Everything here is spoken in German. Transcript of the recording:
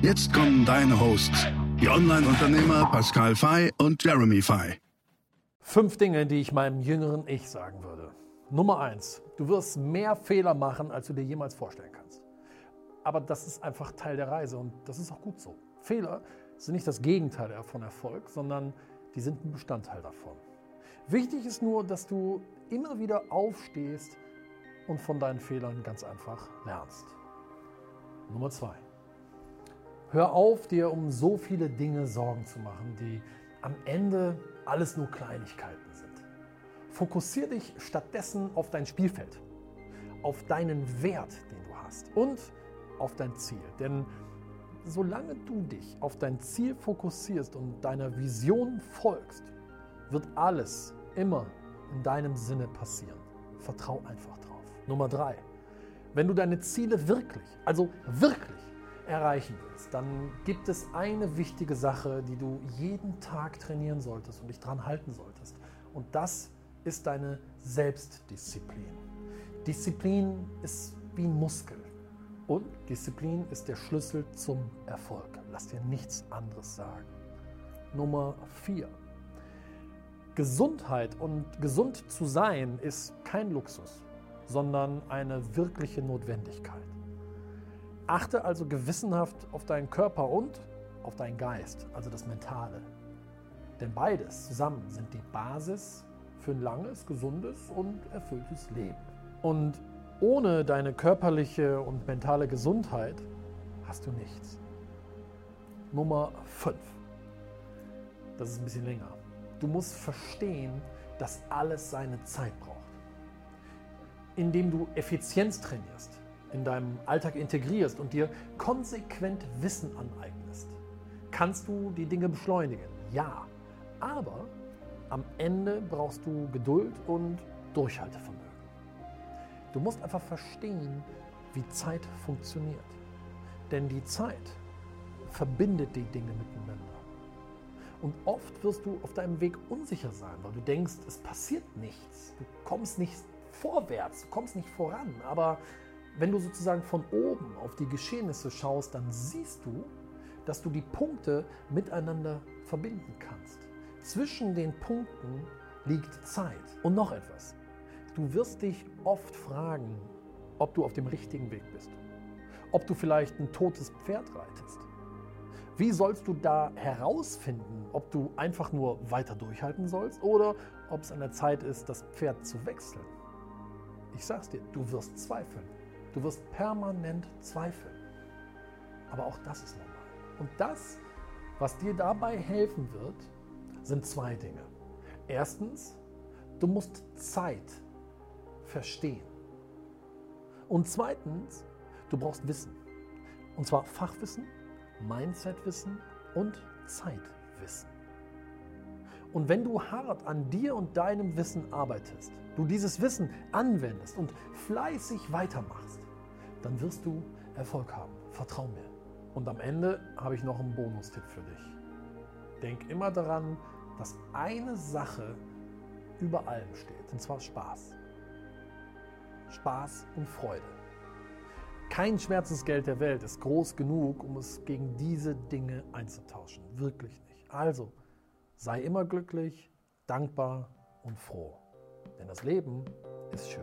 Jetzt kommen deine Hosts, die Online-Unternehmer Pascal Fay und Jeremy Fay. Fünf Dinge, die ich meinem jüngeren Ich sagen würde. Nummer eins, du wirst mehr Fehler machen, als du dir jemals vorstellen kannst. Aber das ist einfach Teil der Reise und das ist auch gut so. Fehler sind nicht das Gegenteil von Erfolg, sondern die sind ein Bestandteil davon. Wichtig ist nur, dass du immer wieder aufstehst und von deinen Fehlern ganz einfach lernst. Nummer zwei. Hör auf, dir um so viele Dinge Sorgen zu machen, die am Ende alles nur Kleinigkeiten sind. Fokussiere dich stattdessen auf dein Spielfeld, auf deinen Wert, den du hast und auf dein Ziel. Denn solange du dich auf dein Ziel fokussierst und deiner Vision folgst, wird alles immer in deinem Sinne passieren. Vertrau einfach drauf. Nummer drei. Wenn du deine Ziele wirklich, also wirklich erreichen willst, dann gibt es eine wichtige Sache, die du jeden Tag trainieren solltest und dich dran halten solltest. Und das ist deine Selbstdisziplin. Disziplin ist wie ein Muskel. Und Disziplin ist der Schlüssel zum Erfolg. Lass dir nichts anderes sagen. Nummer 4. Gesundheit und gesund zu sein ist kein Luxus, sondern eine wirkliche Notwendigkeit. Achte also gewissenhaft auf deinen Körper und auf deinen Geist, also das Mentale. Denn beides zusammen sind die Basis für ein langes, gesundes und erfülltes Leben. Und ohne deine körperliche und mentale Gesundheit hast du nichts. Nummer 5. Das ist ein bisschen länger. Du musst verstehen, dass alles seine Zeit braucht. Indem du Effizienz trainierst, in deinem Alltag integrierst und dir konsequent Wissen aneignest, kannst du die Dinge beschleunigen. Ja, aber am Ende brauchst du Geduld und Durchhaltevermögen. Du musst einfach verstehen, wie Zeit funktioniert. Denn die Zeit verbindet die Dinge miteinander. Und oft wirst du auf deinem Weg unsicher sein, weil du denkst, es passiert nichts. Du kommst nicht vorwärts, du kommst nicht voran. Aber wenn du sozusagen von oben auf die Geschehnisse schaust, dann siehst du, dass du die Punkte miteinander verbinden kannst. Zwischen den Punkten liegt Zeit. Und noch etwas. Du wirst dich oft fragen, ob du auf dem richtigen Weg bist. Ob du vielleicht ein totes Pferd reitest. Wie sollst du da herausfinden, ob du einfach nur weiter durchhalten sollst oder ob es an der Zeit ist, das Pferd zu wechseln? Ich sag's dir, du wirst zweifeln. Du wirst permanent zweifeln. Aber auch das ist normal. Und das, was dir dabei helfen wird, sind zwei Dinge. Erstens, du musst Zeit verstehen. Und zweitens, du brauchst Wissen. Und zwar Fachwissen, Mindsetwissen und Zeitwissen. Und wenn du hart an dir und deinem Wissen arbeitest, du dieses Wissen anwendest und fleißig weitermachst, dann wirst du Erfolg haben. Vertrau mir. Und am Ende habe ich noch einen Bonustipp für dich. Denk immer daran, dass eine Sache über allem steht, und zwar Spaß. Spaß und Freude. Kein Schmerzensgeld der Welt ist groß genug, um es gegen diese Dinge einzutauschen. Wirklich nicht. Also, sei immer glücklich, dankbar und froh. Denn das Leben ist schön.